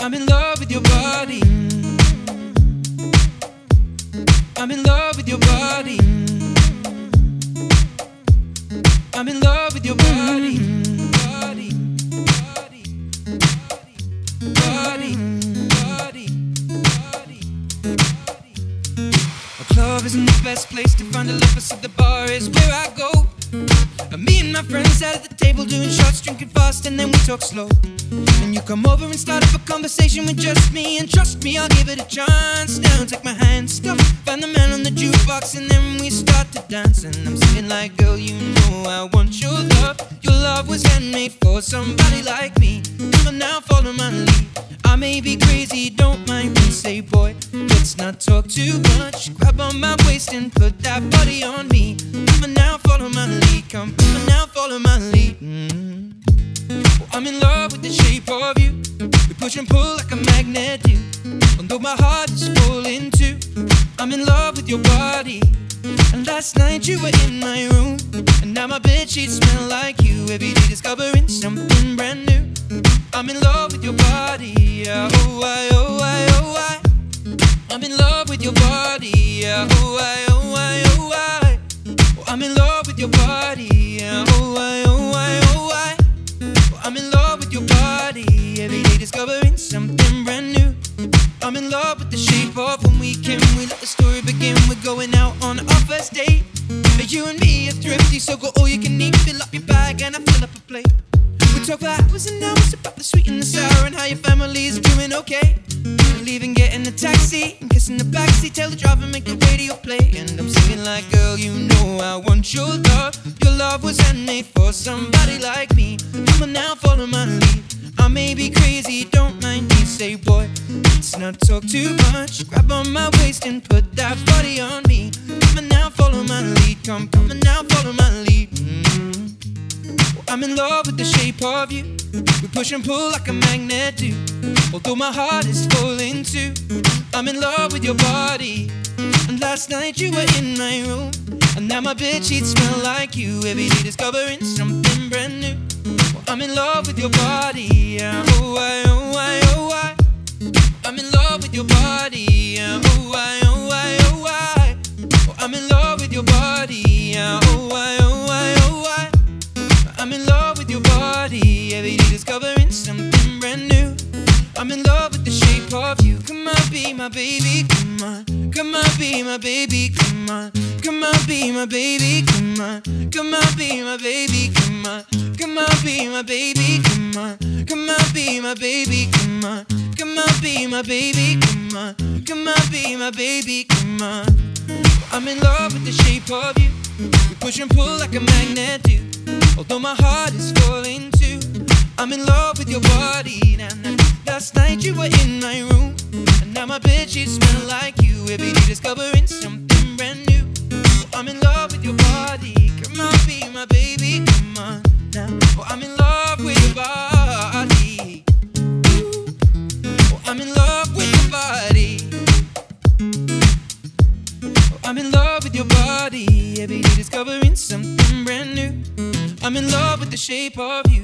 I'm in love with your body. I'm in love with your body. I'm in love with your body. Body, body, body, body, body. A club isn't the best place to find a lover, so the bar is where I go. My friends sat at the table doing shots, drinking fast, and then we talk slow. And you come over and start up a conversation with just me, and trust me, I'll give it a chance. Now take my hand, stop, find the man on the jukebox, and then we start to dance. And I'm singing like, girl, you know I want your love. Your love was handmade for somebody like me. Come now, follow my lead. I may be crazy, don't mind me. Say, boy, let's not talk too much. Grab on my waist and put that body on me. Push and pull like a magnet do. Although my heart is full into, I'm in love with your body. And last night you were in my room, and now my bed sheets smell like you. Every day discovering something brand new. I'm in love with your body. Oh I, oh I, oh I. I'm in love with your body. Discovering something brand new. I'm in love with the shape of when we can. We let the story begin. We're going out on our first date. But You and me are thrifty, so go all you can eat. Fill up your bag and I fill up a plate. We talk for hours and hours about the sweet and the sour and how your family's doing okay. Leaving, getting a taxi and kissing the backseat. Tell the driver make the radio play, and I'm singing like, girl, you know I want your love. Your love was handmade for somebody like me. Come on now, follow my lead. I may be crazy, don't mind me. Say, boy, let's not talk too much. Grab on my waist and put that body on me. Come now, follow my lead. Come, come now, follow my lead. Mm. Well, I'm in love with the shape of you. We push and pull like a magnet do. Although my heart is falling too. I'm in love with your body. And last night you were in my room. And now my bed sheets smell like you. Every day discovering something brand new. I'm in love with your body. Yeah. Oh, I, oh, I, oh, I. I'm in love with your body. Yeah. Oh, I, oh, I, oh, I. Oh, I'm in love with your body. Yeah. Oh, I, oh, I, oh, I. I'm in love with your body. Every day discovering something brand new. I'm in love with the shape of you. Come on, be my baby. Come on. Come on, be my baby. Come on. Come on, be my baby. Come on. Come on, be my baby. Come on. Come on, be my baby. Come on. Come on, be my baby. Come on. Come on, be my baby. Come on. Come on, be my baby. Come on. I'm in love with the shape of you. We push and pull like a magnet do. Although my heart is falling too. I'm in love with your body. Now, now, last night you were in my room. And now my bed sheets smell like you. Every day discovering something brand new. I'm in love with your body. Come on, be my baby. Come on now. Oh, I'm in love with your body. Oh, I'm in love with your body. Oh, I'm in love with your body. Every day discovering something brand new. I'm in love with the shape of you.